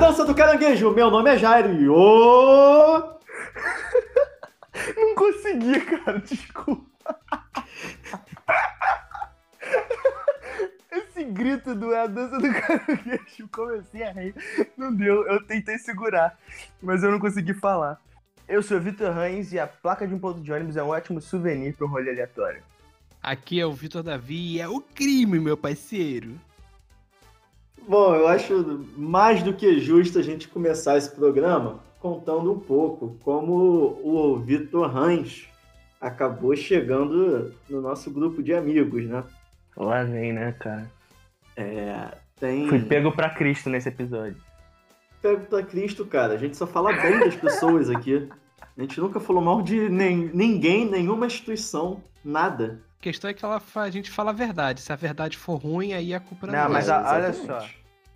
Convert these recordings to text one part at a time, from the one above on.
dança do caranguejo, meu nome é Jairo e ô... Não consegui, cara, desculpa. Esse grito do é a dança do caranguejo, comecei a rir. Não deu, eu tentei segurar, mas eu não consegui falar. Eu sou o Vitor Reis e a placa de um ponto de ônibus é um ótimo souvenir para um rolê aleatório. Aqui é o Vitor Davi e é o crime, meu parceiro. Bom, eu acho mais do que justo a gente começar esse programa contando um pouco como o Vitor Hans acabou chegando no nosso grupo de amigos, né? Lá vem, né, cara? É, tem... Fui pego pra Cristo nesse episódio. Pego pra Cristo, cara. A gente só fala bem das pessoas aqui. A gente nunca falou mal de nem, ninguém, nenhuma instituição, nada. A questão é que ela, a gente fala a verdade. Se a verdade for ruim, aí a culpa não, não é mas a, olha só.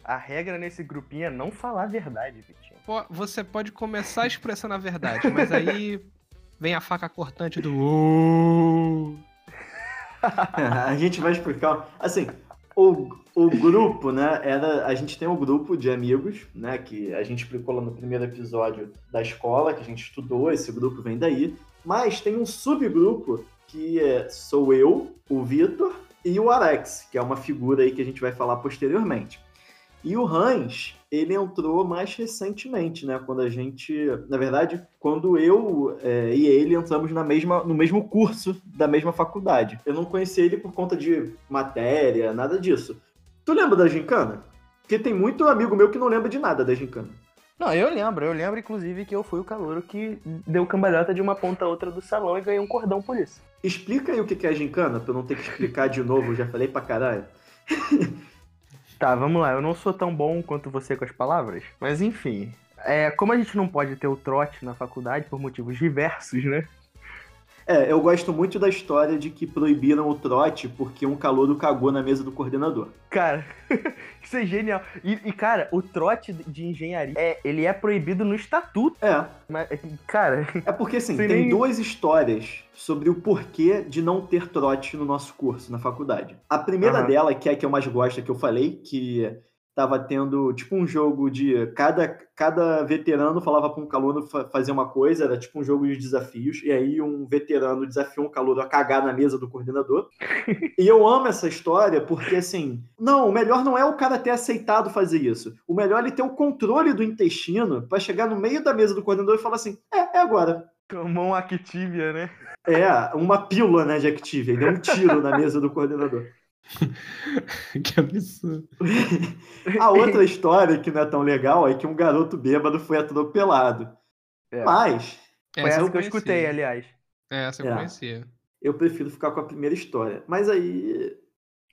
A regra nesse grupinho é não falar a verdade, Vitinho. Você pode começar expressando a verdade, mas aí vem a faca cortante do. a gente vai explicar. Assim, o, o grupo, né? Era, a gente tem um grupo de amigos, né? Que a gente explicou lá no primeiro episódio da escola, que a gente estudou, esse grupo vem daí. Mas tem um subgrupo que é, sou eu, o Vitor e o Alex, que é uma figura aí que a gente vai falar posteriormente. E o Hans, ele entrou mais recentemente, né? Quando a gente, na verdade, quando eu é, e ele entramos na mesma, no mesmo curso da mesma faculdade. Eu não conheci ele por conta de matéria, nada disso. Tu lembra da gincana? Porque tem muito amigo meu que não lembra de nada da gincana. Não, eu lembro. Eu lembro, inclusive, que eu fui o calouro que deu cambalhota de uma ponta a outra do salão e ganhei um cordão por isso. Explica aí o que é a gincana, pra eu não ter que explicar de novo, eu já falei pra caralho. Tá, vamos lá. Eu não sou tão bom quanto você com as palavras, mas enfim. É, como a gente não pode ter o trote na faculdade por motivos diversos, né? É, eu gosto muito da história de que proibiram o trote porque um calouro cagou na mesa do coordenador. Cara, isso é genial. E, e, cara, o trote de engenharia, é, ele é proibido no estatuto. É. Mas, cara... É porque, assim, tem nem... duas histórias sobre o porquê de não ter trote no nosso curso, na faculdade. A primeira uhum. dela, que é a que eu mais gosto, é que eu falei, que tava tendo tipo um jogo de cada, cada veterano falava para um calouro fazer uma coisa, era tipo um jogo de desafios, e aí um veterano desafiou um calouro a cagar na mesa do coordenador. e eu amo essa história porque assim, não, o melhor não é o cara ter aceitado fazer isso. O melhor é ele ter o controle do intestino para chegar no meio da mesa do coordenador e falar assim: "É, é agora". Tomou um Activia, né? É, uma pílula, né, de Activia. Ele deu um tiro na mesa do coordenador. que absurdo. A outra história que não é tão legal é que um garoto bêbado foi atropelado. É. Mas. Foi essa, essa que eu escutei, aliás. É, essa eu é. conhecia. Eu prefiro ficar com a primeira história. Mas aí.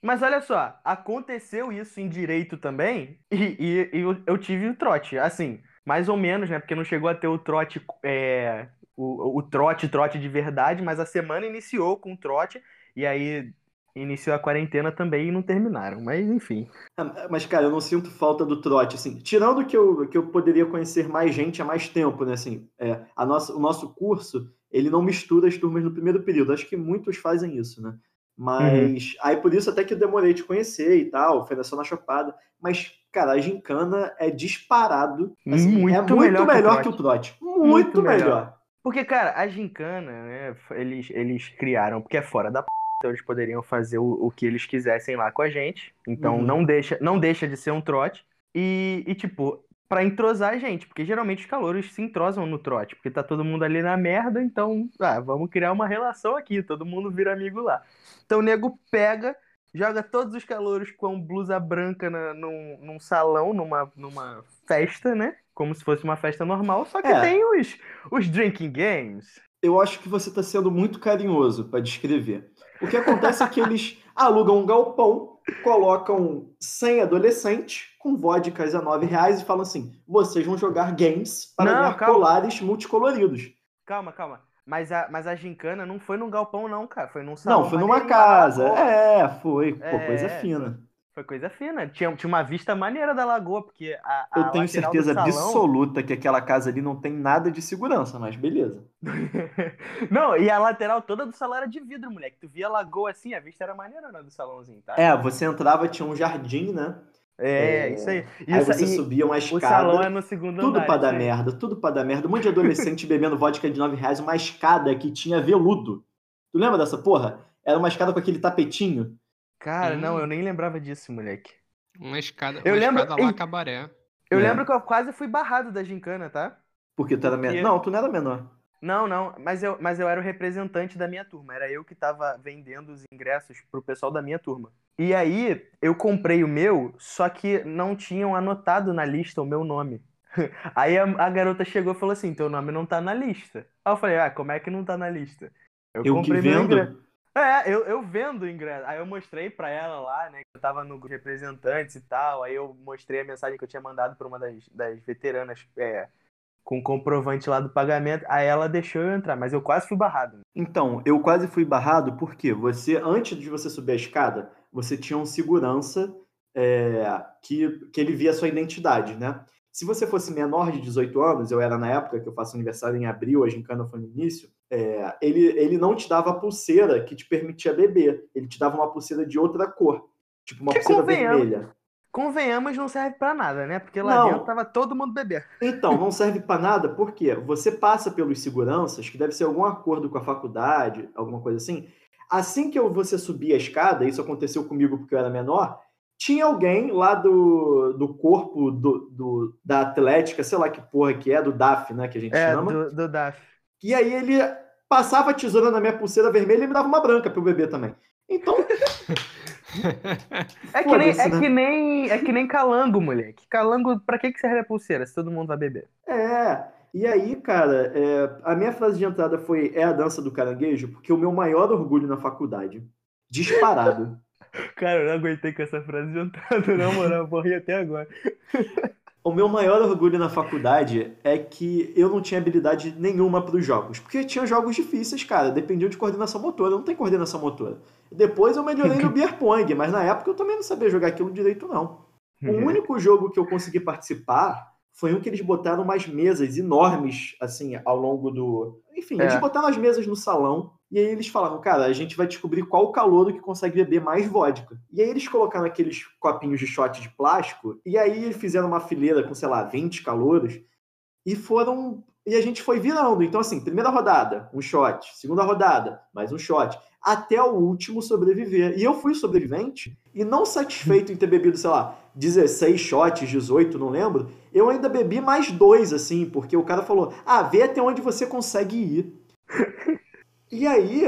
Mas olha só, aconteceu isso em direito também, e, e, e eu, eu, tive o trote. Assim, mais ou menos, né? Porque não chegou a ter o trote. É, o, o trote, trote de verdade, mas a semana iniciou com o trote, e aí iniciou a quarentena também e não terminaram, mas enfim. É, mas, cara, eu não sinto falta do trote, assim, tirando que eu, que eu poderia conhecer mais gente há mais tempo, né, assim, é, a nossa, o nosso curso, ele não mistura as turmas no primeiro período, acho que muitos fazem isso, né, mas, uhum. aí por isso até que eu demorei de conhecer e tal, foi só na chopada, mas, cara, a gincana é disparado, assim, muito é muito melhor, melhor que, o trote, muito, muito melhor. melhor. Porque, cara, a gincana, né, eles, eles criaram, porque é fora da p então eles poderiam fazer o, o que eles quisessem lá com a gente. Então uhum. não, deixa, não deixa de ser um trote. E, e tipo, para entrosar a gente, porque geralmente os calouros se entrosam no trote, porque tá todo mundo ali na merda, então, ah, vamos criar uma relação aqui, todo mundo vira amigo lá. Então o nego pega, joga todos os calouros com blusa branca na, num, num salão, numa, numa festa, né? Como se fosse uma festa normal, só que é. tem os, os drinking games. Eu acho que você está sendo muito carinhoso para descrever. O que acontece é que eles alugam um galpão, colocam 100 adolescentes com vodkas a 9 reais e falam assim: vocês vão jogar games para não, ganhar calma. colares multicoloridos. Calma, calma. Mas a, mas a gincana não foi num galpão, não, cara. Foi num salão. Não, foi numa casa. É, foi. Pô, é, coisa fina. Foi coisa fina. Tinha, tinha uma vista maneira da lagoa, porque a. a Eu tenho certeza salão... absoluta que aquela casa ali não tem nada de segurança, mas beleza. não, e a lateral toda do salão era de vidro, moleque. Tu via a lagoa assim, a vista era maneira né, do salãozinho, tá? É, você entrava, tinha um jardim, né? É, isso aí. Aí Isso, você e subia uma o escada. salão é no segundo Tudo andar. pra dar aí. merda, tudo pra dar merda. Um monte de adolescente bebendo vodka de 9 reais, uma escada que tinha veludo. Tu lembra dessa porra? Era uma escada com aquele tapetinho. Cara, não, Hum. eu nem lembrava disso, moleque. Uma escada, Eu uma lembro- escada lá, cabaré. Eu É. lembro que eu quase fui barrado da gincana, tá? Porque tu era menor. Não, tu não era menor. Não, não, mas eu, mas eu era o representante da minha turma. Era eu que tava vendendo os ingressos pro pessoal da minha turma. E aí, eu comprei o meu, só que não tinham anotado na lista o meu nome. Aí a, a garota chegou e falou assim: teu nome não tá na lista. Aí eu falei: ah, como é que não tá na lista? Eu que meu vendo. ingresso. É, eu, eu vendo o ingresso. Aí eu mostrei pra ela lá, né? Que eu tava no grupo de representantes e tal. Aí eu mostrei a mensagem que eu tinha mandado pra uma das, das veteranas é, com comprovante lá do pagamento. Aí ela deixou eu entrar, mas eu quase fui barrado. Então, eu quase fui barrado porque você, antes de você subir a escada, você tinha um segurança é, que, que ele via a sua identidade, né? Se você fosse menor de 18 anos, eu era na época que eu faço aniversário em abril, a gincana foi no início, é, ele, ele não te dava a pulseira que te permitia beber. Ele te dava uma pulseira de outra cor. Tipo uma Que pulseira vermelha. Convenhamos, não serve pra nada, né? Porque lá Não. dentro tava todo mundo bebendo. Então, não serve para nada, porque você passa pelos seguranças, que deve ser algum acordo com a faculdade, alguma coisa assim. Assim que eu, você subir a escada, isso aconteceu comigo porque eu era menor, tinha alguém lá do, do corpo do, do- da Atlética, sei lá que porra que é, do DAF, né, que a gente É, chama. do, do DAF. E aí ele passava a tesoura na minha pulseira vermelha e me dava uma branca para eu beber também. Então, É que, nem, é, né? que nem, é que nem calango, moleque. Calango, pra que, que serve a pulseira se todo mundo vai beber? É, e aí, cara, é, a minha frase de entrada foi é a dança do caranguejo, porque o meu maior orgulho na faculdade, disparado. Cara, eu não aguentei com essa frase de entrada, na moral, eu morri até agora. o meu maior orgulho na faculdade é que eu não tinha habilidade nenhuma para os jogos, porque tinha jogos difíceis, cara, dependiam de coordenação motora, eu não tenho coordenação motora. Depois eu melhorei no Beer Pong, mas na época eu também não sabia jogar aquilo direito, não. O único jogo que eu consegui participar foi um que eles botaram umas mesas enormes, assim, ao longo do. Enfim, eles É. botaram as mesas no salão e aí eles falaram, cara, a gente vai descobrir qual o calouro que consegue beber mais vodka. E aí eles colocaram aqueles copinhos de shot de plástico e aí fizeram uma fileira com, sei lá, 20 calouros e foram. E a gente foi virando. Então, assim, primeira rodada, um shot. Segunda rodada, mais um shot. Até o último sobreviver. E eu fui sobrevivente e não satisfeito em ter bebido, sei lá, 16 shots, 18, não lembro. Eu ainda bebi mais dois, assim, porque o cara falou: ah, vê até onde você consegue ir. e aí,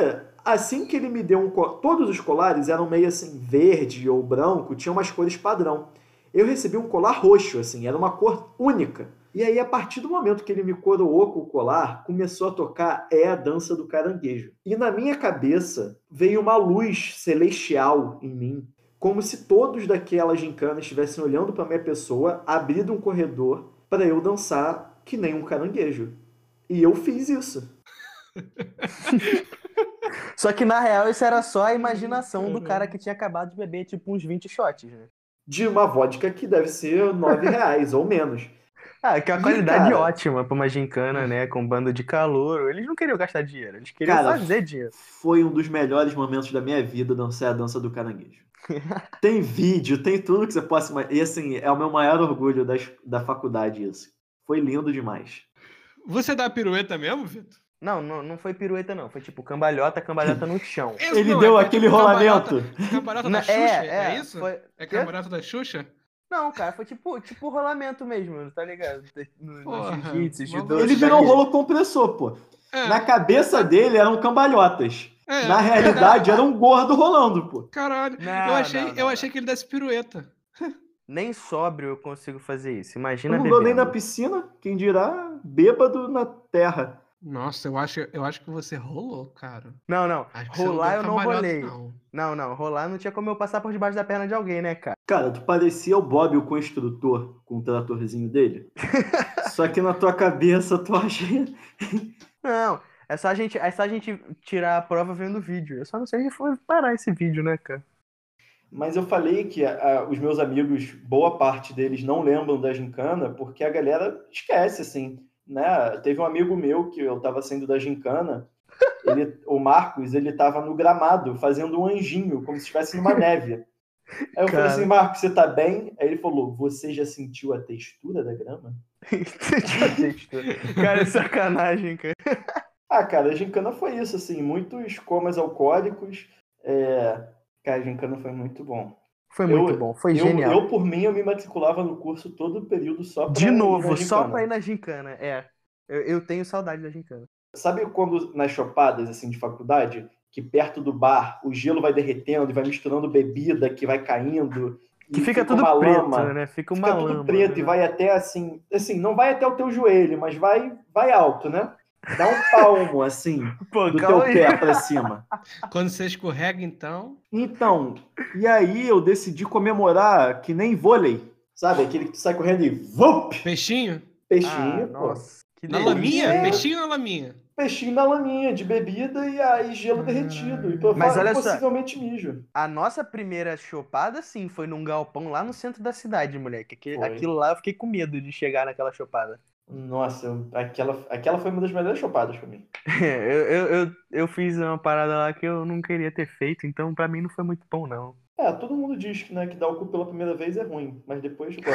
assim que ele me deu um. Todos os colares eram meio assim, verde ou branco, tinham umas cores padrão. Eu recebi um colar roxo, assim, era uma cor única. E aí, a partir do momento que ele me coroou com o colar, começou a tocar É a Dança do Caranguejo. E na minha cabeça veio uma luz celestial em mim, como se todos daquela gincana estivessem olhando para minha pessoa, abrindo um corredor para eu dançar que nem um caranguejo. E eu fiz isso. Só que na real isso era só a imaginação do cara que tinha acabado de beber, tipo, uns 20 shots, né? De uma vodka que deve ser nove reais ou menos. Ah, que é uma E, qualidade cara- ótima pra uma gincana, né? Com bando de calor. Eles não queriam gastar dinheiro, eles queriam Cara, fazer dinheiro. Foi um dos melhores momentos da minha vida dançar a dança do caranguejo. tem vídeo, tem tudo que você possa imaginar. E assim, é o meu maior orgulho das, da faculdade isso. Foi lindo demais. Você dá pirueta mesmo, Vitor? Não, não, não foi pirueta, não. Foi tipo cambalhota, cambalhota no chão. Esse Ele não, deu é aquele tipo cambalhota- rolamento. Cambalhota Na- da Xuxa, é, isso? Foi... É cambalhota da Xuxa? Não, cara, foi tipo, tipo rolamento mesmo, tá ligado? No, no Porra, jiu-jitsu. Ele isso virou um rolo compressor, pô. É, Na cabeça dele eram cambalhotas. é, Na realidade, era um gordo rolando, pô. Caralho. Não, eu achei, não, eu não, achei que ele desse pirueta. Nem sóbrio eu consigo fazer isso. Eu Imagina não dou nem na piscina, quem dirá bêbado na terra. Nossa, eu acho, eu acho que você rolou, cara. Não, não. Rolar deu eu não rolei. não. Não, não. Rolar não tinha como eu passar por debaixo da perna de alguém, né, cara? Cara, tu parecia o Bob, o construtor, com o tratorzinho dele. Só que na tua cabeça tu acha. Não. É só a gente, é só a gente tirar a prova vendo o vídeo. Eu só não sei onde foi parar esse vídeo, né, cara? Mas eu falei que os meus amigos, boa parte deles não lembram da gincana porque a galera esquece, assim, né? Teve um amigo meu que eu tava saindo da gincana, ele, o Marcos, ele tava no gramado fazendo um anjinho, como se estivesse numa neve. Aí eu falei Cara. assim, Marco, você tá bem? Aí ele falou, você já sentiu a textura da grama? cara, é sacanagem, cara. Ah, cara, a gincana foi isso, assim, muitos comas alcoólicos. É... Cara, a gincana foi muito bom. Foi Eu- muito bom, foi eu, genial. eu, por mim, eu me matriculava no curso todo o período só pra De ir na novo, só pra ir na gincana. É. Eu, eu tenho saudade da gincana. Sabe quando nas chopadas, assim, de faculdade, que perto do bar o gelo vai derretendo e vai misturando bebida que vai caindo. Que e fica, tudo uma preto, lama, né? Fica uma Fica tudo lama. preto né? e vai até assim, assim, não vai até o teu joelho, mas vai, vai alto, né? Dá um palmo, assim, Pô, do teu aí. pé pra cima. Quando você escorrega, então. Então, e aí eu decidi comemorar que nem vôlei, sabe? Aquele que tu sai correndo e vup, Peixinho? peixinho, Ah, pô. nossa. Que Na delícia. laminha? É. Peixinho na laminha? Peixinho na laminha de bebida e aí gelo Ah. derretido. E Mas olha só. possivelmente mijo. A nossa primeira chopada, sim, foi num galpão lá no centro da cidade, moleque. Aqui- Foi. Aquilo lá eu fiquei com medo de chegar naquela chopada. Nossa, aquela, aquela foi uma das melhores chopadas pra mim. eu, eu, eu, eu fiz uma parada lá que eu não queria ter feito, então pra mim não foi muito bom, não. É, todo mundo diz que, né, que dar o cu pela primeira vez é ruim, mas depois gosta.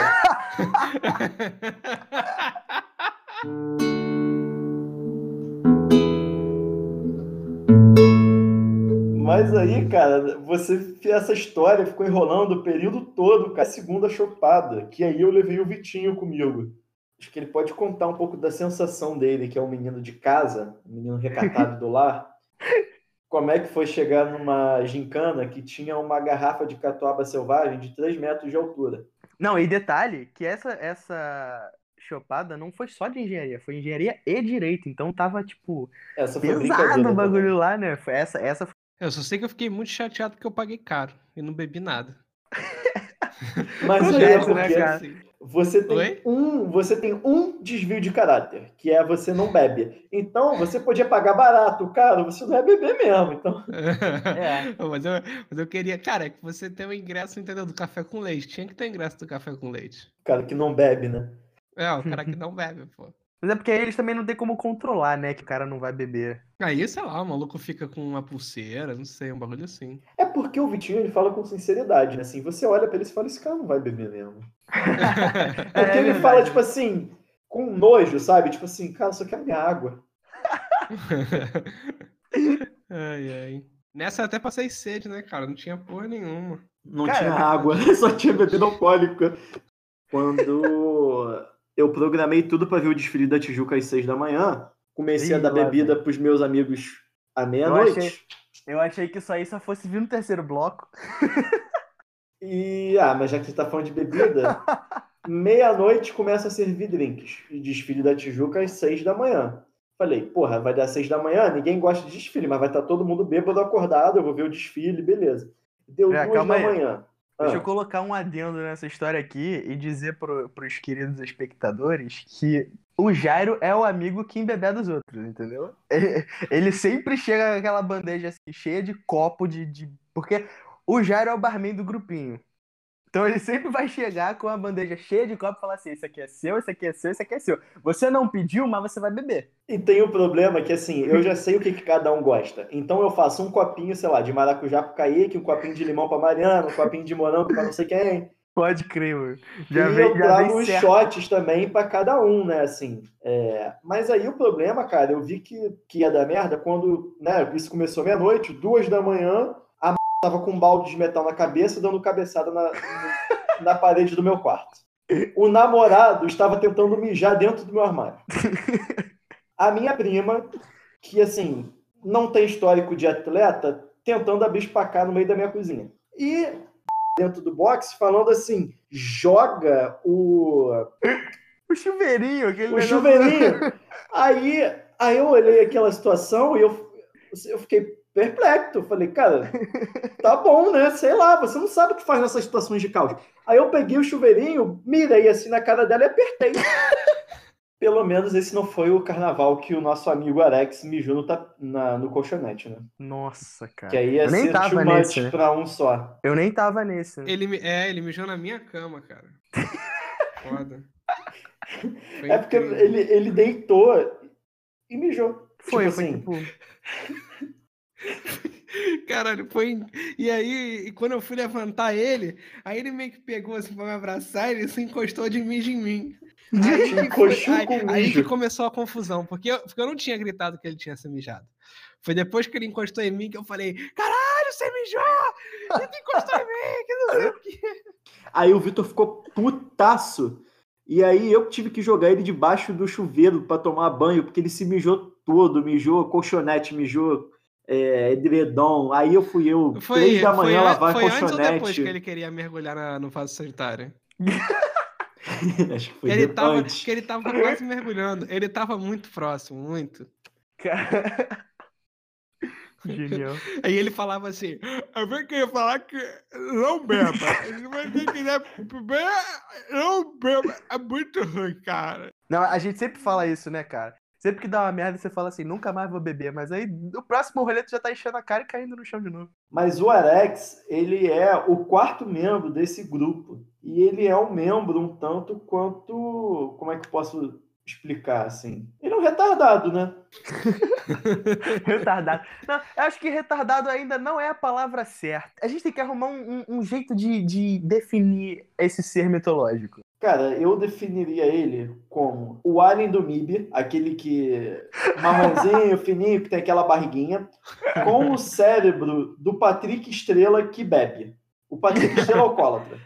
Mas aí, cara, você essa história ficou enrolando o período todo, cara, a segunda chopada, que aí eu levei o Vitinho comigo. Acho que ele pode contar um pouco da sensação dele, que é um menino de casa, um menino recatado do lar. Como é que foi chegar numa gincana que tinha uma garrafa de catuaba selvagem de 3 metros de altura? Não, e detalhe, que essa, essa chopada não foi só de engenharia, foi engenharia e direito. Então tava, tipo, Essa foi pesado brincadeira. o bagulho também. lá, né? Foi essa, essa foi Eu só sei que eu fiquei muito chateado porque eu paguei caro e não bebi nada. Mas é né, cara? Assim. Você tem Oi? um, você tem um desvio de caráter, que é você não bebe. Então você podia pagar barato, cara, você não é beber mesmo. Então, É. mas, eu, mas eu queria, cara, é que você tem o ingresso, entendeu? Do café com leite. Tinha que ter ingresso do café com leite. cara que não bebe, né? É, o cara que não bebe, pô. Mas é porque aí eles também não tem como controlar, né? Que o cara não vai beber. Aí, sei lá, o maluco fica com uma pulseira, não sei, um bagulho assim. É porque o Vitinho ele fala com sinceridade, né? Assim, você olha pra ele e fala, esse cara não vai beber mesmo. Porque É ele fala, tipo assim, com nojo, sabe? Tipo assim, cara, só quero minha água. ai, ai. Nessa eu até passei sede, né, cara? Não tinha porra nenhuma. Não Cara, tinha mas- água, só tinha bebida alcoólica. Quando eu programei tudo pra ver o desfile da Tijuca às seis da manhã, comecei a Ih, dar lá bebida pros meus amigos à meia-noite. achei- Eu achei que isso aí só fosse vir no terceiro bloco. E, ah, mas já que você tá falando de bebida, meia-noite começa a servir drinks. Desfile da Tijuca às seis da manhã. Falei, porra, vai dar seis da manhã, ninguém gosta de desfile, mas vai estar todo mundo bêbado acordado, eu vou ver o desfile, beleza. Deu É, duas da manhã. Deixa Ah. eu colocar um adendo nessa história aqui e dizer pro, pros queridos espectadores que o Jairo é o amigo que embebeda dos outros, entendeu? Ele, ele sempre chega com aquela bandeja assim, cheia de copo de, de. Porque o Jairo é o barman do grupinho. Então ele sempre vai chegar com a bandeja cheia de copo e falar assim: isso aqui é seu, isso aqui é seu, isso aqui é seu. Você não pediu, mas você vai beber. E tem o problema que, assim, eu já sei o que, que cada um gosta. Então eu faço um copinho, sei lá, de maracujá pro Kaique, um copinho de limão pra Mariana, um copinho de morango pra não sei quem. Pode crer, mano. e Já eu vem, já trago certo. shots também pra cada um, né, assim. É, Mas aí o problema, cara, eu vi que, que ia dar merda quando, né, isso começou meia-noite, duas da manhã. Tava com um balde de metal na cabeça, dando cabeçada na, na parede do meu quarto. O namorado estava tentando mijar dentro do meu armário. A minha prima, que assim, não tem histórico de atleta, tentando abispacar no meio da minha cozinha. E dentro do box, falando assim: joga o, O chuveirinho, aquele o chuveirinho. aí, aí eu olhei aquela situação e eu, eu fiquei perplexo. Falei, cara, tá bom, né? Sei lá, você não sabe o que faz nessas situações de caos. Aí eu peguei o chuveirinho, mirei assim na cara dela e apertei. Pelo menos esse não foi o carnaval que o nosso amigo Alex mijou no, na- no colchonete, né? Nossa, cara. Que aí ia Eu nem ser tava nesse, né? pra um só. Eu nem tava nesse. né? Ele, me- é, ele mijou na minha cama, cara. Foda. Foi É porque ele, ele deitou e mijou. Foi, tipo foi assim, tipo. Caralho, foi. E aí, e quando eu fui levantar ele, aí ele meio que pegou assim pra me abraçar e ele se encostou de mijo em mim. Aí, foi- aí- aí que começou a confusão, porque eu, porque eu não tinha gritado que ele tinha se mijado. Foi depois que ele encostou em mim que eu falei: caralho, você mijou! Ele encostou em mim, que não sei o quê. Aí o Vitor ficou putaço. E aí eu tive que jogar ele debaixo do chuveiro pra tomar banho, porque ele se mijou todo, mijou colchonete, mijou é, edredom. Aí eu fui eu, Foi, três da manhã, foi, lavar foi antes ou depois colchonete. que ele queria mergulhar na- no vaso sanitário? Acho que foi Ele depois. tava, antes. que ele tava quase mergulhando. Ele tava muito próximo, muito. Cara... Genial. Aí ele falava assim: Eu venho querer falar que não beba. Se você quiser beber, não beba. É muito ruim, cara. Não, a gente sempre fala isso, né, cara? Sempre que dá uma merda, você fala assim, nunca mais vou beber. Mas aí, no próximo rolê, tu já tá enchendo a cara e caindo no chão de novo. Mas o Arex, ele é o quarto membro desse grupo. E ele é um membro um tanto quanto. Como é que eu posso explicar assim? Ele é um retardado, né? Retardado. Não, eu acho que retardado ainda não é a palavra certa. A gente tem que arrumar um, um- um jeito de, de definir esse ser mitológico. Cara, eu definiria ele como o alien do MIB, aquele que. marronzinho, fininho, que tem aquela barriguinha, com o cérebro do Patrick Estrela que bebe. O Patrick Estrela é alcoólatra.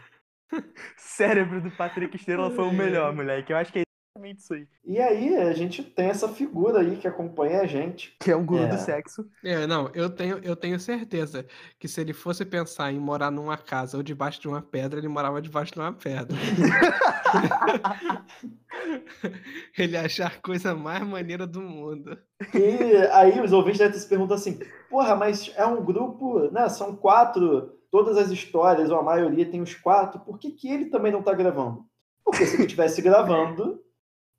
Cérebro do Patrick Estrela foi o melhor, moleque. Eu acho que é exatamente isso aí. E aí a gente tem essa figura aí que acompanha a gente. Que é um guru É. do sexo. É, não, eu tenho, eu tenho certeza que se ele fosse pensar em morar numa casa ou debaixo de uma pedra, ele morava debaixo de uma pedra. ele achar a coisa mais maneira do mundo. E aí os ouvintes devem se perguntar assim: porra, mas é um grupo, né? São quatro, todas as histórias, ou a maioria tem os quatro, por que, que ele também não tá gravando? Porque se ele estivesse gravando,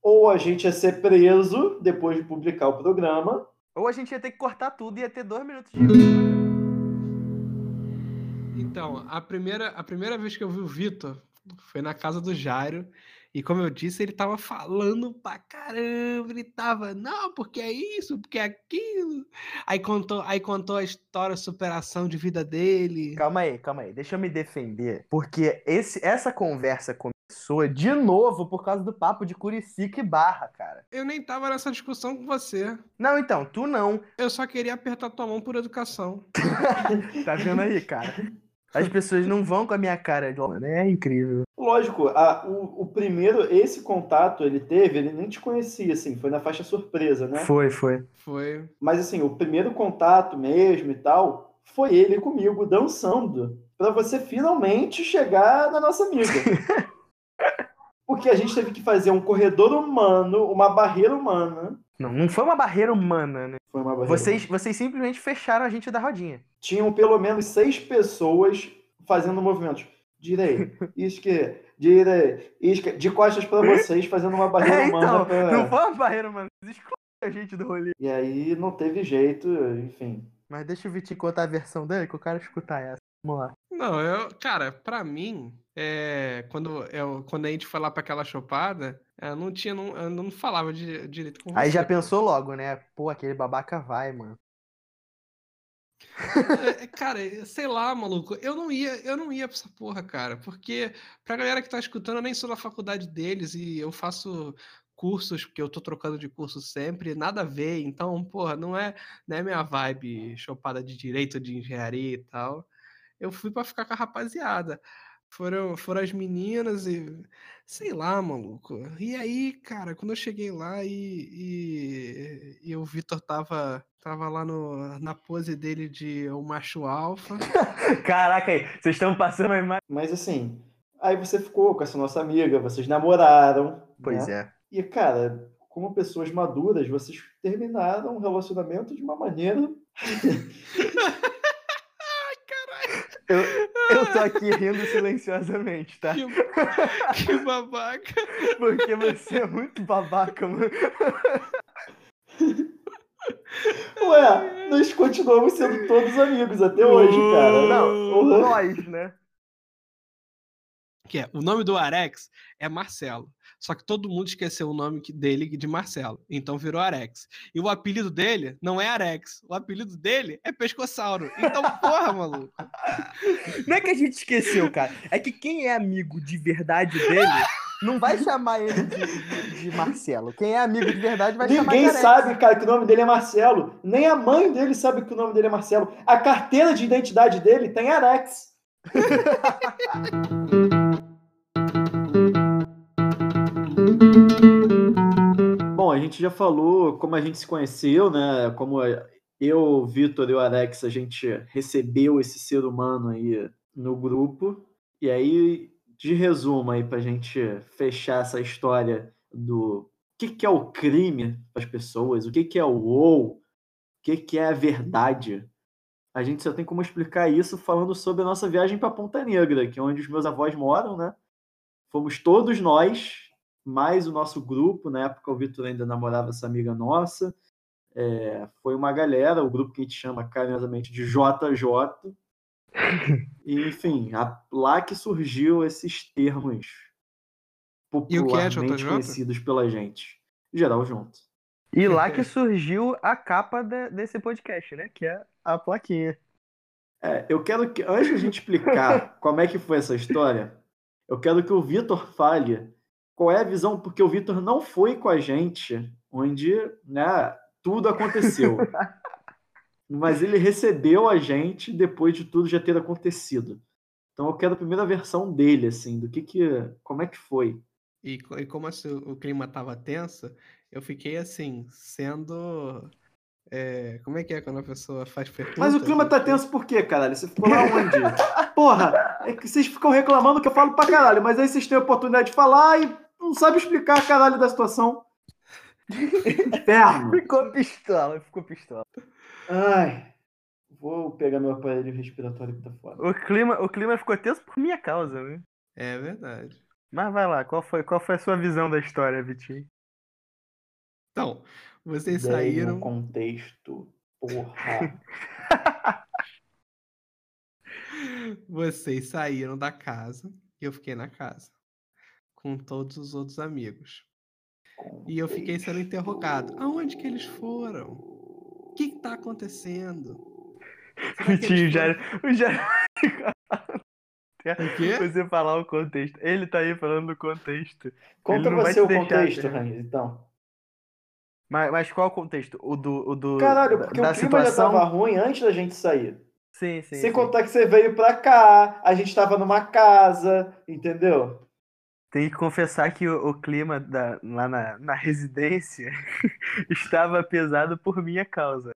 ou a gente ia ser preso depois de publicar o programa, Ou a gente ia ter que cortar tudo e ia ter dois minutos de. Então, a primeira, a primeira vez que eu vi o Vitor foi na casa do Jairo. E como eu disse, ele tava falando pra caramba. Ele tava, não, porque é isso, porque é aquilo. Aí contou, aí contou a história, a superação de vida dele. Calma aí, calma aí. Deixa eu me defender. Porque esse, essa conversa começou de novo por causa do papo de Curicica e Barra, cara. Eu nem tava nessa discussão com você. Não, então, tu não. Eu só queria apertar tua mão por educação. Tá vendo aí, cara? As pessoas não vão com a minha cara de mano. É incrível. lógico, a- o, o primeiro, esse contato ele teve, ele nem te conhecia, assim, foi na faixa surpresa, né? Foi, foi. Foi. Mas assim, o primeiro contato mesmo e tal, foi ele comigo dançando pra você finalmente chegar na nossa amiga. Porque a gente teve que fazer um corredor humano, uma barreira humana. Não, não foi uma barreira humana, né? Foi uma barreira Vocês, vocês simplesmente fecharam a gente da rodinha. tinham pelo menos seis pessoas fazendo movimentos. Direita, esquerda, direita, esquerda, de costas pra vocês, fazendo uma barreira É, humana. então, pra- não foi uma barreira humana. Vocês a gente do rolê. E aí não teve jeito, enfim. Mas deixa o Vitinho contar a versão dele, que eu quero escutar essa. Vamos lá. Não, eu, cara, pra mim, é, quando, eu, quando a gente foi lá pra aquela chopada, eu não tinha, não, eu não falava de, direito com Aí você. já pensou logo, né? Pô, aquele babaca vai, mano. É, Cara, sei lá, maluco. Eu não ia, eu não ia pra essa porra, cara. Porque pra galera que tá escutando, eu nem sou da faculdade deles e eu faço cursos, porque eu tô trocando de curso sempre, nada a ver. Então, porra, não é, não é minha vibe chopada de direito, de engenharia e tal. Eu fui pra ficar com a rapaziada. Foram, foram as meninas e sei lá, maluco. E aí, cara, quando eu cheguei lá e, e, e o Vitor tava, tava lá no, na pose dele de o macho alfa. Caraca aí, vocês estão passando a imagem. Mas assim, aí você ficou com essa nossa amiga, vocês namoraram. Pois né? é. E, cara, como pessoas maduras, vocês terminaram um relacionamento de uma maneira. Eu, eu tô aqui rindo silenciosamente, tá? Que, que babaca. Porque você é muito babaca, mano. Ué, nós continuamos sendo todos amigos até hoje, cara. Não, Uhum. nós, né? Que é? O nome do Arex é Marcelo. Só que todo mundo esqueceu o nome dele de Marcelo. Então virou Arex. E o apelido dele não é Arex. O apelido dele é Pescossauro. Então, porra, maluco. Não é que a gente esqueceu, cara. É que quem é amigo de verdade dele não vai chamar ele de, de Marcelo. Quem é amigo de verdade vai Ninguém chamar de Ninguém sabe, cara, que o nome dele é Marcelo. Nem a mãe dele sabe que o nome dele é Marcelo. A carteira de identidade dele tem Arex. Bom, a gente já falou como a gente se conheceu, né? Como eu, Vitor e o Alex, a gente recebeu esse ser humano aí no grupo. E aí, de resumo aí, pra gente fechar essa história do o que, que é o crime para as pessoas, o que, que é o ou, o que, que é a verdade. A gente só tem como explicar isso falando sobre a nossa viagem para Ponta Negra, que é onde os meus avós moram, né? Fomos todos nós, mais o nosso grupo, na época o Vitor ainda namorava essa amiga nossa. É, foi uma galera, o grupo que a gente chama carinhosamente de JJ. E, enfim, a, lá que surgiu esses termos popularmente é conhecidos pela gente. Geral junto. E lá que surgiu a capa de, desse podcast, né? Que é a plaquinha. É, eu quero que, antes de a gente explicar como é que foi essa história, eu quero que o Vitor fale qual é a visão, porque o Vitor não foi com a gente onde né, tudo aconteceu. Mas ele recebeu a gente depois de tudo já ter acontecido. Então eu quero a primeira versão dele, assim, do que que. Como é que foi? E, e como assim, o clima tava tenso, eu fiquei assim, sendo. É, como é que é quando a pessoa faz pergunta? Mas o clima tá tenso por quê, caralho? Você ficou lá onde? Porra, é que vocês ficam reclamando que eu falo pra caralho, mas aí vocês têm a oportunidade de falar e não sabem explicar a caralho da situação. Inferno. Ficou pistola, ficou pistola. Ai. Vou pegar meu aparelho respiratório que tá fora. O clima, o clima ficou tenso por minha causa, né? É verdade. Mas vai lá, qual foi, qual foi a sua visão da história, Vitinho? Então, vocês Dei saíram. um contexto. Porra. Vocês saíram da casa e eu fiquei na casa. Com todos os outros amigos. E eu fiquei sendo interrogado. Aonde que eles foram? O que, que tá acontecendo? Vitinho, eles já, foram- já... O quê? Você falar o contexto. Ele tá aí falando do contexto. Conta vai você o contexto? Rainha, então. Mas, mas qual o contexto? O do. O do Caralho, porque da o clima já situação? tava ruim antes da gente sair. Sim, sim. Sem sim. contar que você veio pra cá, a gente tava numa casa, entendeu? Tem que confessar que o, o clima da, lá na, na residência estava pesado por minha causa.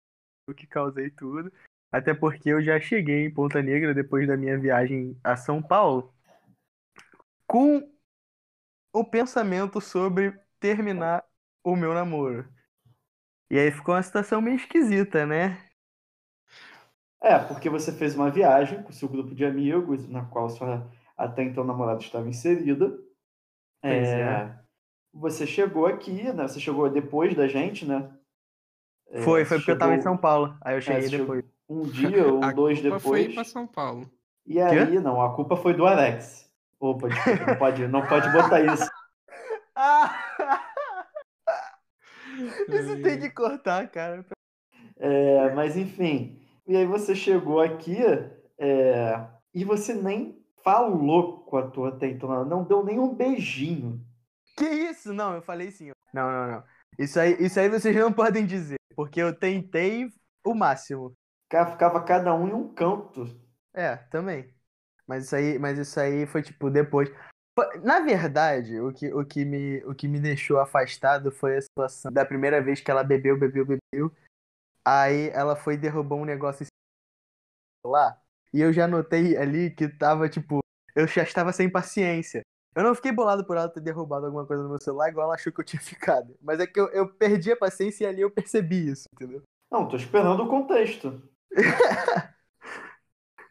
Eu que causei tudo. Até porque eu já cheguei em Ponta Negra depois da minha viagem a São Paulo com o pensamento sobre terminar o meu namoro. E aí ficou uma situação meio esquisita, né? É, porque você fez uma viagem com seu grupo de amigos, na qual sua até então namorada estava inserida. É, é. Você chegou aqui, né? Você chegou depois da gente, né? É, Foi, foi porque eu tava em chegou São Paulo. Aí eu é, cheguei chegou depois. Um dia ou dois culpa foi depois. pra São Paulo. E aí, não, a culpa foi do Alex. Opa, não pode, não pode botar isso. Isso tem que cortar, cara. É, mas enfim. E aí você chegou aqui é, e você nem falou com a tua até então, não deu nem um beijinho. Que isso? Não, eu falei sim. Não, não, não. Isso aí, isso aí vocês não podem dizer, porque eu tentei o máximo. Cara, Ficava cada um em um canto. É, também. Mas isso aí, mas isso aí foi tipo depois. Na verdade, o que, o que, me, o que me deixou afastado foi a situação da primeira vez que ela bebeu, bebeu, bebeu. Aí ela foi e derrubou um negócio lá. E eu já notei ali que tava, tipo, eu já estava sem paciência. Eu não fiquei bolado por ela ter derrubado alguma coisa no meu celular, igual ela achou que eu tinha ficado. Mas é que eu, eu perdi a paciência e ali eu percebi isso, entendeu? Não, tô esperando o contexto.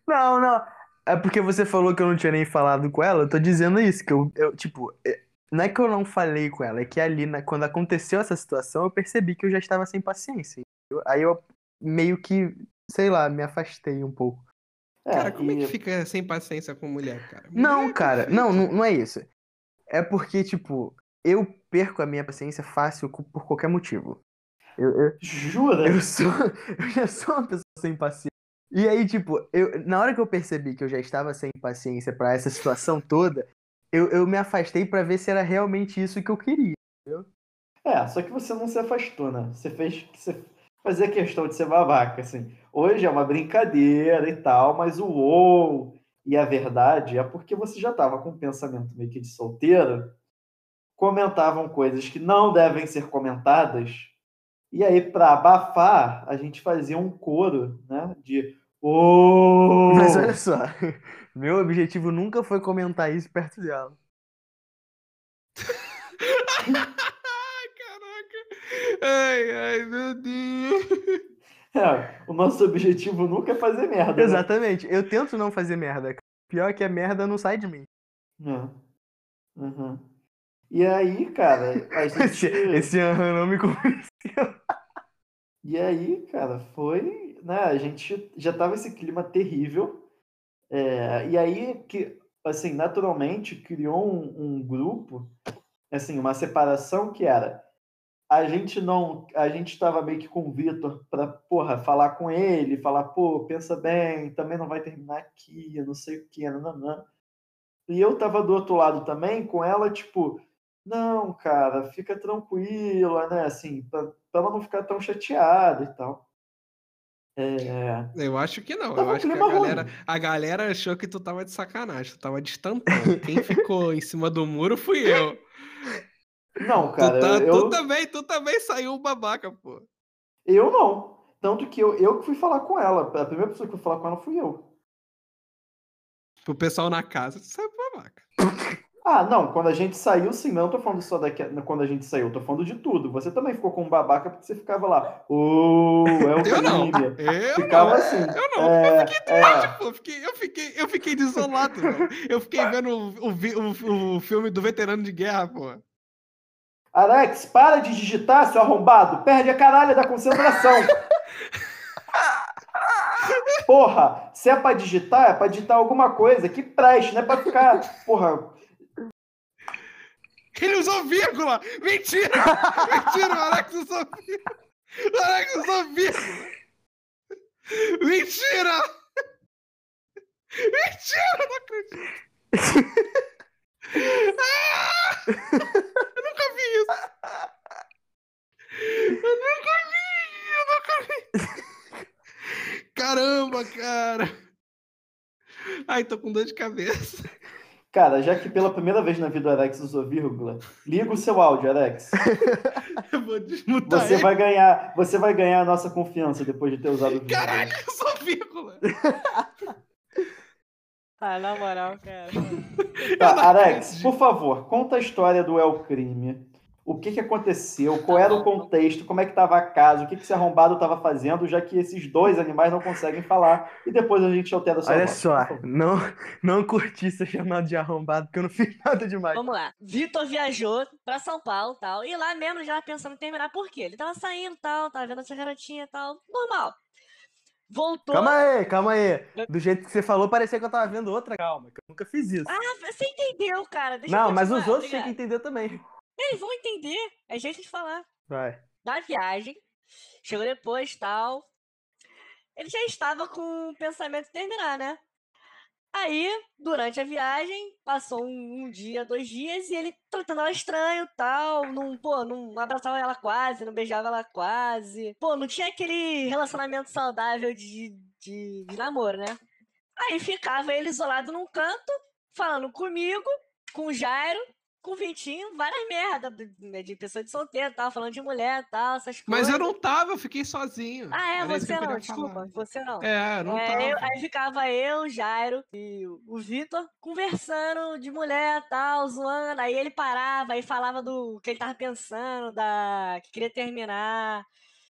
Não, não. É porque você falou que eu não tinha nem falado com ela, eu tô dizendo isso, que eu, eu tipo, é- não é que eu não falei com ela, é que ali, na- quando aconteceu essa situação, eu percebi que eu já estava sem paciência. entendeu? Aí eu meio que, sei lá, me afastei um pouco. É, Cara, como é e- que fica sem paciência com mulher, cara? Não, Mulher é cara, não, não, não é isso. É porque, tipo, eu perco a minha paciência fácil por qualquer motivo. Eu, eu, Jura? eu sou, eu já sou uma pessoa sem paciência. E aí, tipo, eu, na hora que eu percebi que eu já estava sem paciência pra essa situação toda, eu, eu me afastei pra ver se era realmente isso que eu queria. É, só que você não se afastou, né? Você fez você fazia questão de ser babaca, assim. Hoje é uma brincadeira e tal, mas o ou e a verdade é porque você já estava com um pensamento meio que de solteiro, comentavam coisas que não devem ser comentadas, e aí, para abafar, a gente fazia um coro, né? De ou. Mas olha só, meu objetivo nunca foi comentar isso perto dela. Caraca. Ai, ai, meu Deus. É, o nosso objetivo nunca é fazer merda. né? Exatamente, eu tento não fazer merda. Pior que a merda não sai de mim. É. Uhum. E aí, cara, a Esse, gente. esse aham não me convenceu. E aí, cara, foi. Né, a gente já tava esse clima terrível. é, e aí, que, assim, naturalmente criou um, um grupo, assim, uma separação que era. A gente não. A gente estava meio que com o Vitor pra, porra, falar com ele, falar, pô, pensa bem, também não vai terminar aqui, não sei o que, nananã. E eu tava do outro lado também, com ela, tipo, não, cara, fica tranquila, né? Assim, pra ela não ficar tão chateada e tal. É, Eu acho que não. Tava Eu acho que a clima ruim. galera, a galera achou que tu tava de sacanagem, tu tava tampão. Quem ficou em cima do muro fui eu. Não, cara, tu, tá- eu, tu também, tu também saiu um babaca, pô. eu não. Tanto que eu, eu que fui falar com ela. A primeira pessoa que eu fui falar com ela fui eu. Pro pessoal na casa, tu saiu babaca. Ah, não, quando a gente saiu, sim, eu não tô falando só daqui, quando a gente saiu, eu tô falando de tudo. Você também ficou com um babaca porque você ficava lá, ô, é o Eu não. Eu Ficava não. assim. Eu não. É, é. Pô, eu fiquei, eu fiquei, eu fiquei desolado. Eu fiquei vendo o, o, o- o filme do veterano de guerra, pô. Alex, para de digitar, seu arrombado. Perde a caralho da concentração. Porra, se é pra digitar, é pra digitar alguma coisa que preste, não é pra ficar. Porra, Ele usou vírgula! Mentira! Mentira, o Alex usou vírgula! O Alex usou vírgula! Mentira! Mentira, não acredito! Ah! Eu nunca vi isso! Eu nunca vi! Eu nunca vi! Caramba, cara! Ai, tô com dor de cabeça. cara, já que pela primeira vez na vida o Alex usou vírgula, liga o seu áudio, Alex. Eu vou desmutar Você ele. vai ganhar, você vai ganhar a nossa confiança depois de ter usado o vírgula. Caralho, eu sou vírgula! Ah, na moral, cara. Tá, Alex, por favor, conta a história do El Crime. O que, que aconteceu? Qual era o contexto? Como é que estava a casa? O que, que esse arrombado estava fazendo? Já que esses dois animais não conseguem falar. E depois a gente altera a sua Olha voz, só, não, não curti ser chamado de arrombado, porque eu não fiz nada demais. Vamos lá. Vitor viajou pra São Paulo e tal. E lá mesmo já pensando em terminar. Por quê? Ele tava saindo e tal, tava vendo essa garotinha e tal. Normal. Voltou. Calma aí, calma aí. Do jeito que você falou, parecia que eu tava vendo outra. Calma, que eu nunca fiz isso. Ah, você entendeu, cara. Deixa eu não, mas os outros tinham que obrigado. entender também. Eles vão entender. É jeito de falar. Vai. Da viagem. Chegou depois tal. Ele já estava com o pensamento de terminar, né? Aí, durante a viagem, passou um, um dia, dois dias, e ele tratando ela estranho tal. Não, pô, não abraçava ela quase, não beijava ela quase. Pô, não tinha aquele relacionamento saudável de, de, de namoro, né? Aí ficava ele isolado num canto, falando comigo, com o Jairo, com o Vitinho, várias merda de, de pessoa de solteiro, tal, falando de mulher tal, essas coisas. Mas eu não tava, eu fiquei sozinho. Ah, é, Era você não, desculpa, falar. você não. É, eu não É, tava. eu- aí ficava eu, Jairo e o- Vitor conversando de mulher tal, zoando. Aí ele parava aí falava do que ele tava pensando, da que queria terminar,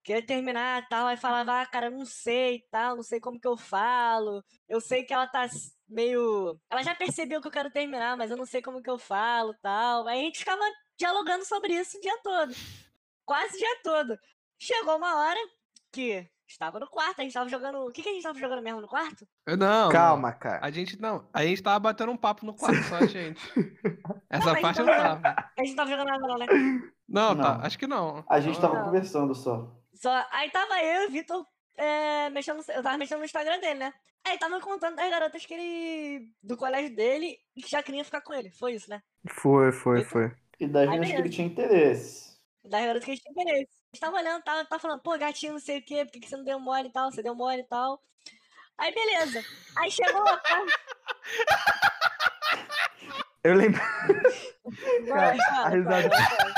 queria terminar tal. Aí falava, ah, cara, eu não sei tal, não sei como que eu falo. Eu sei que ela tá meio. Ela já percebeu que eu quero terminar, mas eu não sei como que eu falo tal. Aí a gente ficava dialogando sobre isso o dia todo. Quase o dia todo. Chegou uma hora, que estava no quarto, a gente tava jogando. O que, que a gente tava jogando mesmo no quarto? Não. Calma, não. cara. A gente não. A gente tava batendo um papo no quarto só, a gente. Essa mas parte eu então- tava. A gente não tava jogando nada, não, né? Não, tá. Não. Acho que não. A gente tava Não. conversando só. Só, aí tava eu e o Vitor é, mexendo. no- Eu tava mexendo no Instagram dele, né? Aí ele tava me contando das garotas que ele. do colégio dele e que já queriam ficar com ele. Foi isso, né? Foi, foi, Eita. foi. E das meninas que ele tinha interesse. Das garotas que gente tinha interesse. A gente tava olhando, tava, tava falando, pô, gatinho, não sei o quê, por que, que você não deu mole e tal? Você deu mole e tal. Aí beleza. Aí chegou a parte. Eu lembro. Vai, Cara, fala, a risada- fala, fala.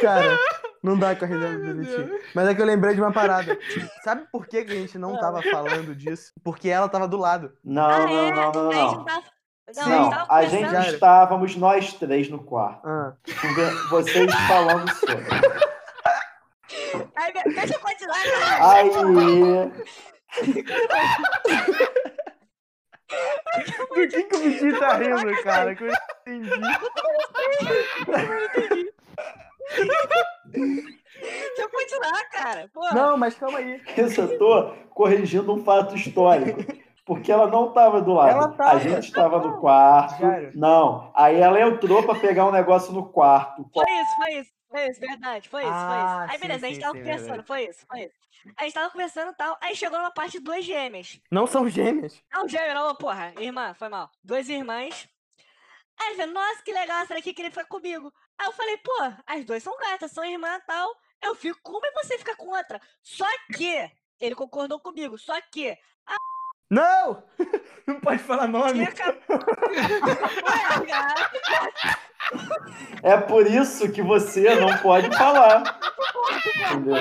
Cara, não dá com a risada. Deus. Mas é que eu lembrei de uma parada. Sabe por que, que a gente não tava falando disso? Porque ela tava do lado. Não, Ah, não, é? não, não, gente não. tava. Não, Sim. a gente Não, Cara. estávamos nós três no quarto. Ah. Vocês falando sobre. Be- deixa eu continuar. Aí. Por que, que o Vitinho tá rindo, cara? Que eu não entendi. Deixa eu continuar, cara. Pô, Não, mas calma aí. Eu só tô corrigindo um fato histórico. Porque ela não estava do lado. Ela tava. A gente estava no quarto. Não. Aí ela entrou pra pegar um negócio no quarto. foi isso, foi isso. Foi isso, verdade. Foi isso, Ah, foi isso. Aí, sim, beleza, a gente sim, tava sim, conversando. verdade. Foi isso, foi isso. A gente tava conversando e tal. Aí chegou numa parte de duas gêmeas. Não são gêmeas. Não, gêmea, não, porra. Irmã, foi mal. Duas irmãs. Aí ele falou, nossa, que legal, essa daqui queria ficar comigo. Aí eu falei, pô, as duas são gatas, são irmã e tal. Eu fico, como é você fica com outra? Só que, ele concordou comigo, só que, Não! Não pode falar nome. tinha É por isso que você não pode falar. Entendeu?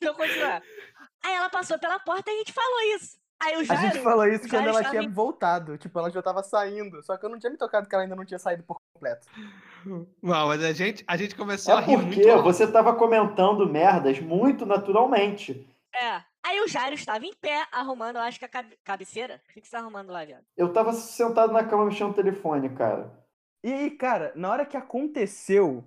Eu continuar. Aí ela passou pela porta e a gente falou isso. Aí o A gente falou isso o quando ela tinha em- voltado. Tipo, ela já tava saindo. Só que eu não tinha me tocado que ela ainda não tinha saído por completo. Não, mas a gente, a gente começou a É rir porque muito você tava comentando merdas muito naturalmente. É. Aí o Jairo estava em pé, arrumando, eu acho que a cabe- cabeceira. O que, que você tá arrumando lá, viado? Eu tava sentado na cama mexendo no telefone, cara. E aí, cara, na hora que aconteceu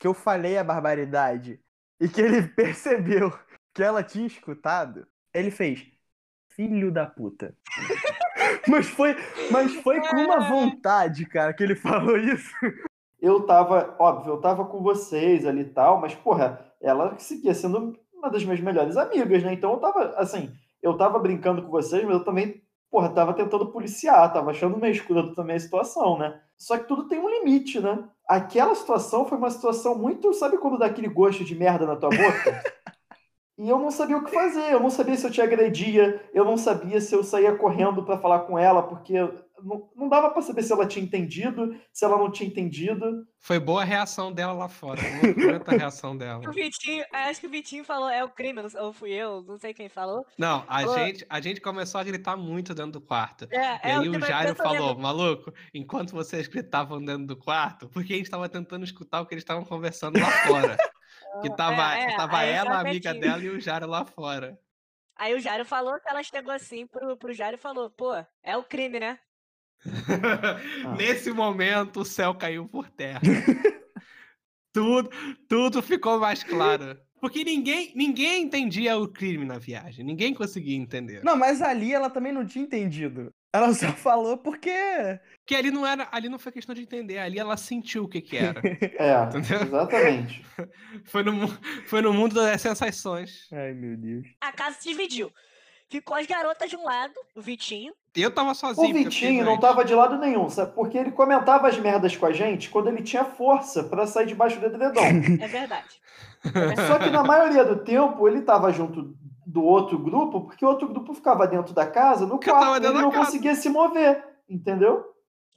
que eu falei a barbaridade e que ele percebeu que ela tinha escutado, ele fez filho da puta. mas foi, mas foi com uma vontade, cara, que ele falou isso. Eu tava, óbvio, eu tava com vocês ali e tal, mas, porra, ela seguia sendo uma das minhas melhores amigas, né? Então eu tava, assim, eu tava brincando com vocês, mas eu também, porra, tava tentando policiar, tava achando meio escroto também a situação, né? Só que tudo tem um limite, né? Aquela situação foi uma situação muito, sabe quando dá aquele gosto de merda na tua boca? E eu não sabia o que fazer, eu não sabia se eu te agredia, eu não sabia se eu saía correndo pra falar com ela, porque não, não dava pra saber se ela tinha entendido, se ela não tinha entendido. Foi boa a reação dela lá fora. Aguenta a reação dela. O Vitinho, acho que o Vitinho falou, é o crime, ou fui eu, não sei quem falou. Não, a Ô. gente, a gente começou a gritar muito dentro do quarto. É, E é aí o Jairo falou, maluco, enquanto vocês gritavam dentro do quarto, porque a gente tava tentando escutar o que eles estavam conversando lá fora. que tava, é, que tava ela, a amiga dela e o Jairo lá fora. Aí o Jairo falou que ela chegou assim pro, pro Jairo e falou, pô, é o crime, né? Nesse momento, o céu caiu por terra. tudo, tudo ficou mais claro. Porque ninguém, ninguém entendia o crime na viagem. Ninguém conseguia entender. Não, mas ali ela também não tinha entendido. Ela só falou porque. Porque ali não era, ali não foi questão de entender, ali ela sentiu o que que era. É, Entendeu? exatamente. Foi no, foi no mundo das sensações. Ai, meu Deus. A casa se dividiu. Ficou as garotas de um lado, o Vitinho. Eu tava sozinho. O Vitinho não tava de lado nenhum, sabe? Porque ele comentava as merdas com a gente quando ele tinha força pra sair debaixo do edredom. É verdade. Só que na maioria do tempo ele tava junto do outro grupo, porque o outro grupo ficava dentro da casa, no Porque quarto, ele não casa. conseguia se mover, entendeu?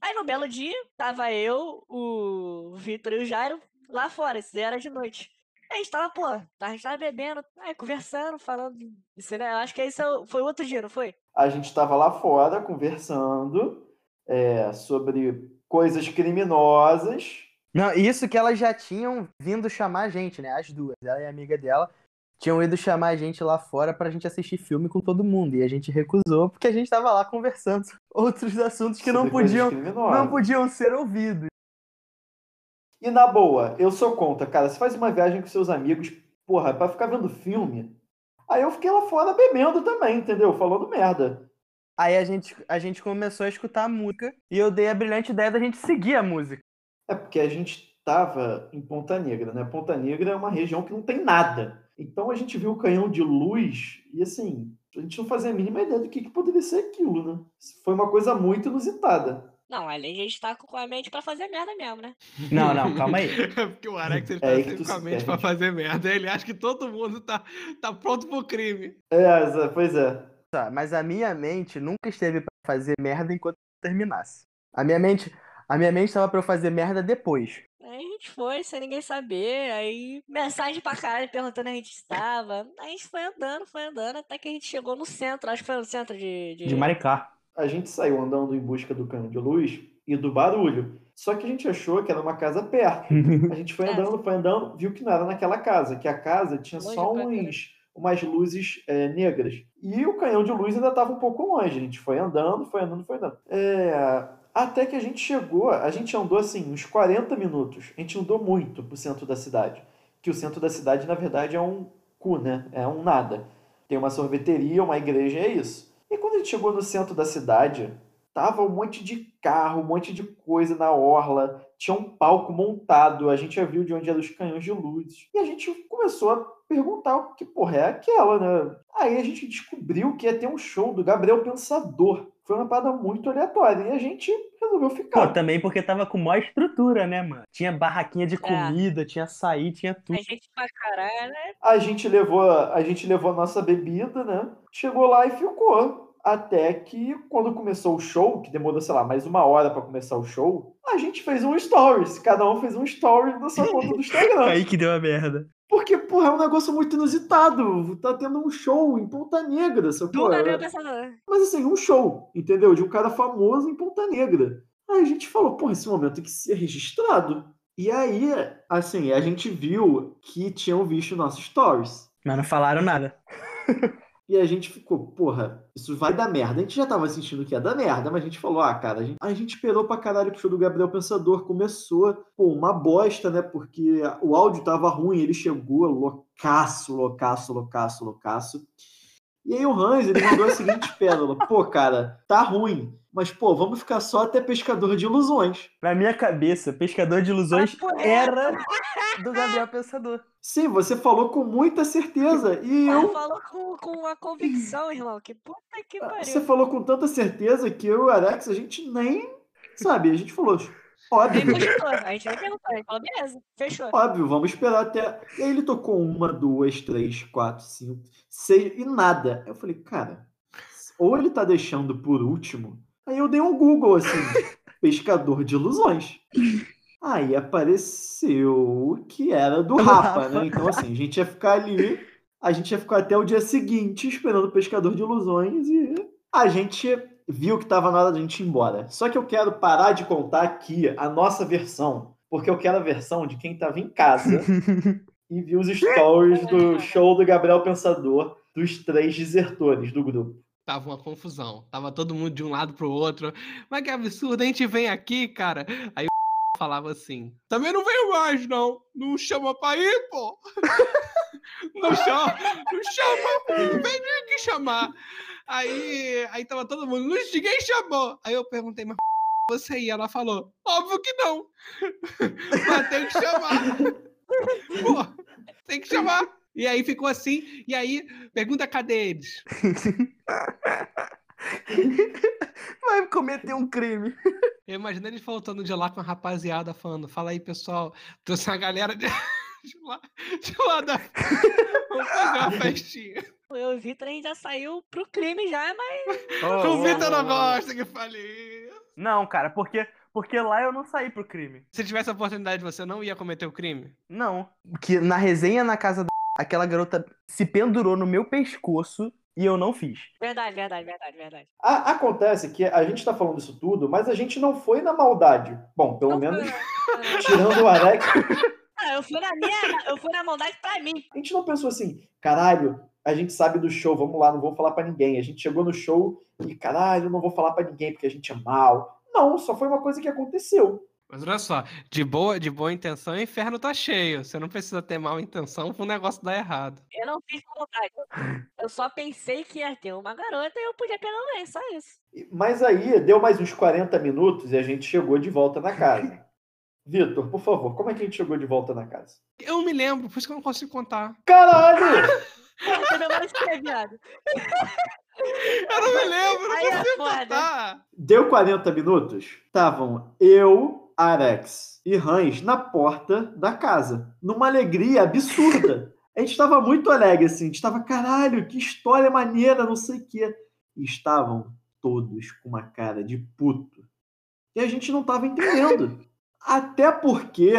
Aí no belo dia, tava eu, o Vitor e o Jairo lá fora, isso era de noite. A gente tava, pô, a gente tava bebendo, aí, conversando, falando. Isso, né? Eu acho que esse é o- foi outro dia, não foi? A gente estava lá fora conversando é, sobre coisas criminosas. Não, isso que elas já tinham vindo chamar a gente, né? As duas, ela e a amiga dela, tinham ido chamar a gente lá fora pra gente assistir filme com todo mundo. E a gente recusou porque a gente tava lá conversando outros assuntos que não podiam, não podiam ser ouvidos. E na boa, eu sou contra, cara. Você faz uma viagem com seus amigos, porra, pra ficar vendo filme. Aí eu fiquei lá fora bebendo também, entendeu? Falando merda. Aí a gente, a gente começou a escutar a música e eu dei a brilhante ideia da gente seguir a música. É porque a gente tava em Ponta Negra, né? Ponta Negra é uma região que não tem nada. Então a gente viu o canhão de luz e assim, a gente não fazia a mínima ideia do que, que poderia ser aquilo, né? Foi uma coisa muito inusitada. Não, de a gente tá com a mente pra fazer merda mesmo, né? Não, não, calma aí. É porque o Alex ele É tá sempre tu com a mente pra fazer merda. Ele acha que todo mundo tá, tá pronto pro crime. É, Zé, pois é. Tá, mas a minha mente nunca esteve pra fazer merda enquanto terminasse. A minha mente, a minha mente estava pra eu fazer merda depois. Aí a gente foi, sem ninguém saber, aí mensagem pra caralho perguntando onde a gente estava. Aí a gente foi andando, foi andando, até que a gente chegou no centro, acho que foi no centro de... de... De Maricá. A gente saiu andando em busca do canhão de luz e do barulho. Só que a gente achou que era uma casa perto. A gente foi É. andando, foi andando, viu que não era naquela casa, que a casa tinha Longe só uns, umas luzes é, negras. E o canhão de luz ainda estava um pouco longe. A gente foi andando, foi andando, foi andando. É, até que a gente chegou, a gente andou assim, uns 40 minutos. A gente andou muito pro centro da cidade. Que o centro da cidade, na verdade, é um cu, né? É um nada. Tem uma sorveteria, uma igreja, é isso. E quando a gente chegou no centro da cidade, tava um monte de carro, um monte de coisa na orla, tinha um palco montado, a gente já viu de onde eram os canhões de luzes. E a gente começou a perguntar o que porra é aquela, né? Aí a gente descobriu que ia ter um show do Gabriel Pensador. Foi uma parada muito aleatória. E a gente resolveu Pô, ficar. também porque tava com maior estrutura, né, mano? Tinha barraquinha de comida, tinha açaí, tinha A tudo. gente pra caralho, né? A gente levou a gente levou a nossa bebida, né? Chegou lá e ficou. Até que quando começou o show, que demorou, sei lá, mais uma hora pra começar o show, a gente fez um stories. Cada um fez um story na sua conta do Instagram. Aí que deu a merda. Porque, porra, é um negócio muito inusitado. Tá tendo um show em Ponta Negra, sacou? Gabriel Pensador. Mas assim, um show, entendeu? De um cara famoso em Ponta Negra. Aí a gente falou, porra, esse momento tem que ser registrado. E aí, assim, a gente viu que tinham visto nossos stories. Mas não falaram nada. E a gente ficou, porra, isso vai dar merda. A gente já tava sentindo que ia dar merda, mas a gente falou, ah, cara, a gente, a gente esperou pra caralho pro show do Gabriel Pensador. Começou, pô, uma bosta, né? Porque o áudio tava ruim, ele chegou loucaço, loucaço, loucaço, loucaço. E aí o Hans, ele mandou a seguinte pérola, pô, cara, tá ruim, mas, pô, vamos ficar só até Pescador de Ilusões. Na minha cabeça, Pescador de Ilusões Ah, era do Gabriel Pensador. Sim, você falou com muita certeza, e Ela eu... falou com, com a convicção, irmão. Que puta que pariu. Você falou com tanta certeza que eu e o Alex, a gente nem, sabe, a gente falou, óbvio. A gente nem perguntou, gente falou, beleza, fechou. Óbvio, vamos esperar até. E aí ele tocou uma, duas, três, quatro, cinco, seis e nada. Eu falei, cara, ou ele tá deixando por último. Aí eu dei um Google assim, pescador de ilusões. Aí apareceu que era do Rafa, né? Então assim, a gente ia ficar ali, a gente ia ficar até o dia seguinte esperando o pescador de ilusões e a gente viu que estava na hora de a gente ir embora. Só que eu quero parar de contar aqui a nossa versão, porque eu quero a versão de quem estava em casa e viu os stories do show do Gabriel Pensador dos três desertores do grupo. Tava uma confusão. Tava todo mundo de um lado pro outro. Mas que absurdo, a gente vem aqui, cara. Aí o falava assim: também não veio mais, não. Não chama pra ir, pô. Não chama, não chama, não vem nem aqui chamar. Aí, aí tava todo mundo, não, ninguém chamou. Aí eu perguntei, mas você ia? Ela falou, óbvio que não. Mas tem que chamar. Pô, tem que chamar. E aí ficou assim, e aí, pergunta cadê eles? Vai cometer um crime. Eu imagino eles voltando de lá com a rapaziada falando, fala aí, pessoal, trouxe uma galera de, de lá, de lá da... Vamos fazer uma festinha. Eu o Vitor, a gente já saiu pro crime já, mas o Vitor não gosta que falei. Não, cara, porque, porque lá eu não saí pro crime. Se tivesse a oportunidade, você não ia cometer o crime? Não. Que na resenha na casa da... aquela garota se pendurou no meu pescoço e eu não fiz. verdade, verdade, verdade, verdade. A- acontece que a gente está falando isso tudo, mas a gente não foi na maldade. Bom, pelo Não foi, menos não. tirando o Alex, Ah, eu fui na minha, eu fui na maldade pra mim. A gente não pensou assim, caralho, a gente sabe do show, vamos lá, não vou falar pra ninguém. A gente chegou no show e, caralho, não vou falar pra ninguém porque a gente é mal. Não, só foi uma coisa que aconteceu. Mas olha só, de boa, de boa intenção, o inferno tá cheio. Você não precisa ter mal intenção pro negócio dar errado. Eu não fiz com vontade. Eu só pensei que ia ter uma garota e eu podia pegar alguém, só isso. Mas aí, deu mais uns 40 minutos e a gente chegou de volta na casa. Vitor, por favor, como é que a gente chegou de volta na casa? Eu me lembro, por isso que eu não consigo contar. Caralho! Você é viado. Eu não me lembro, não Aí é consigo contar. Deu 40 minutos? Estavam eu, Arex e Hans na porta da casa, numa alegria absurda. A gente estava muito alegre, assim, a gente estava, caralho, que história maneira, não sei o quê. E estavam todos com uma cara de puto. E a gente não estava entendendo. Até porque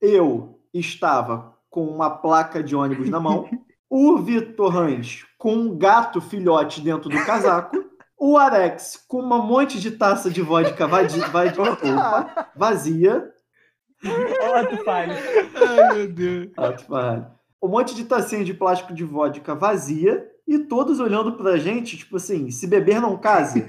eu estava com uma placa de ônibus na mão, o Vitor Hans com um gato filhote dentro do casaco, o Arex com um monte de taça de vodka vazia, falha. Ai, meu Deus. Um monte de tacinha de plástico de vodka vazia e todos olhando pra gente, tipo assim, se beber não case.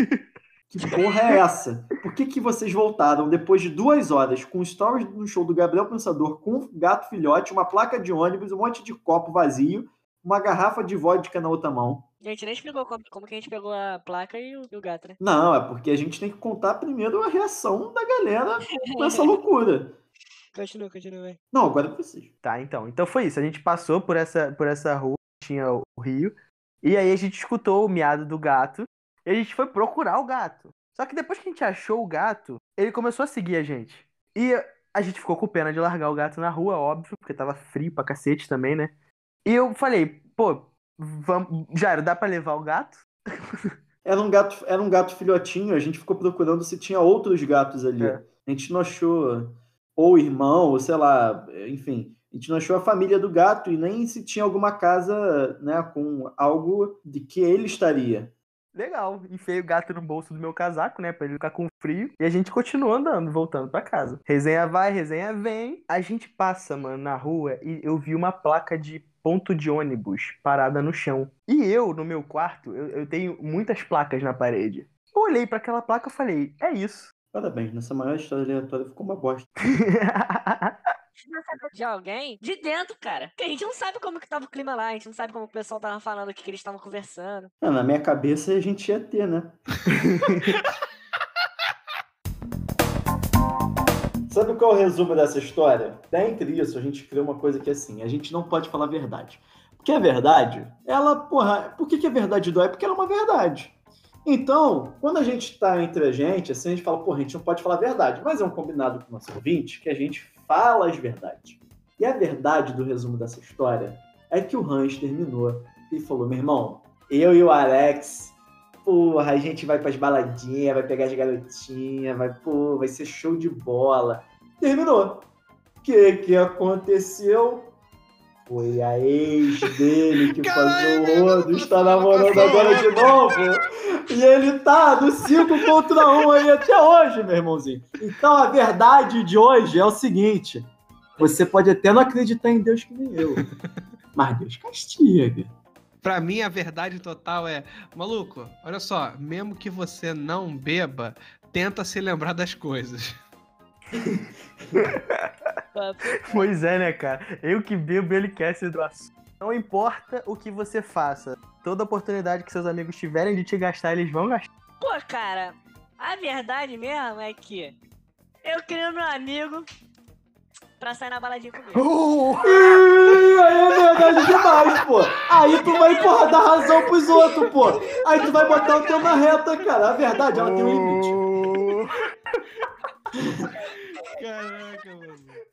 Que porra é essa? Por que, que vocês voltaram depois de duas horas com stories no show do Gabriel Pensador, com um gato filhote, uma placa de ônibus, um monte de copo vazio, uma garrafa de vodka na outra mão? A gente nem explicou como, como que a gente pegou a placa e o, e o gato, né? Não, é porque a gente tem que contar primeiro a reação da galera com essa loucura. Continua, continua, vai. Não, agora é vocês. Tá, então. Então foi isso. A gente passou por essa, por essa rua, tinha o rio. E aí a gente escutou o miado do gato. E a gente foi procurar o gato. Só que depois que a gente achou o gato, ele começou a seguir a gente. E a gente ficou com pena de largar o gato na rua, óbvio, porque tava frio pra cacete também, né? E eu falei, pô, vamos... Jairo, dá pra levar o gato? Era um gato, era um gato filhotinho, a gente ficou procurando se tinha outros gatos ali. É. A gente não achou ou irmão, ou sei lá, enfim, a gente não achou a família do gato e nem se tinha alguma casa, né, com algo de que ele estaria. Legal. Enfiei o gato no bolso do meu casaco, né? Pra ele ficar com frio. E a gente continuou andando, voltando pra casa. Resenha vai, resenha vem. A gente passa, mano, na rua e eu vi uma placa de ponto de ônibus parada no chão. E eu, no meu quarto, eu, eu tenho muitas placas na parede. Eu olhei pra aquela placa e falei, é isso. Parabéns, nessa maior história aleatória ficou uma bosta. A gente não sabe de alguém de dentro, cara. Porque a gente não sabe como que tava o clima lá, a gente não sabe como o pessoal tava falando, o que, que eles estavam conversando. Ah, na minha cabeça a gente ia ter, né? Sabe qual é o resumo dessa história? Dentre isso, a gente criou uma coisa que é assim: a gente não pode falar a verdade. Porque a verdade, ela, porra, por que, que a verdade dói? Porque ela é uma verdade. Então, quando a gente tá entre a gente, assim, a gente fala, porra, a gente não pode falar a verdade, mas é um combinado com o nosso ouvinte que a gente fala as verdades. E a verdade do resumo dessa história é que o Hans terminou e falou: meu irmão, eu e o Alex, porra, a gente vai pras baladinhas, vai pegar as garotinhas, vai, pô, vai ser show de bola. Terminou. O que que aconteceu? Foi a ex dele que Caralho, fazia o rodo, está namorando agora de novo. E ele tá do 5 contra 1 aí até hoje, meu irmãozinho. Então a verdade de hoje é o seguinte: você pode até não acreditar em Deus que nem eu, mas Deus castiga. Pra mim, a verdade total é, maluco, olha só, mesmo que você não beba, tenta se lembrar das coisas. Pois é, né, cara? Eu que bebo, ele quer se do assunto. Não importa o que você faça. Toda oportunidade que seus amigos tiverem de te gastar, eles vão gastar. Pô, cara, a verdade mesmo é que eu queria meu amigo pra sair na baladinha comigo. Uh! Aí é verdade demais, pô. Aí tu vai, porra, dar razão pros outros, pô. Aí tu vai botar o teu na reta, cara. A verdade, ela tem um limite. Caraca, mano.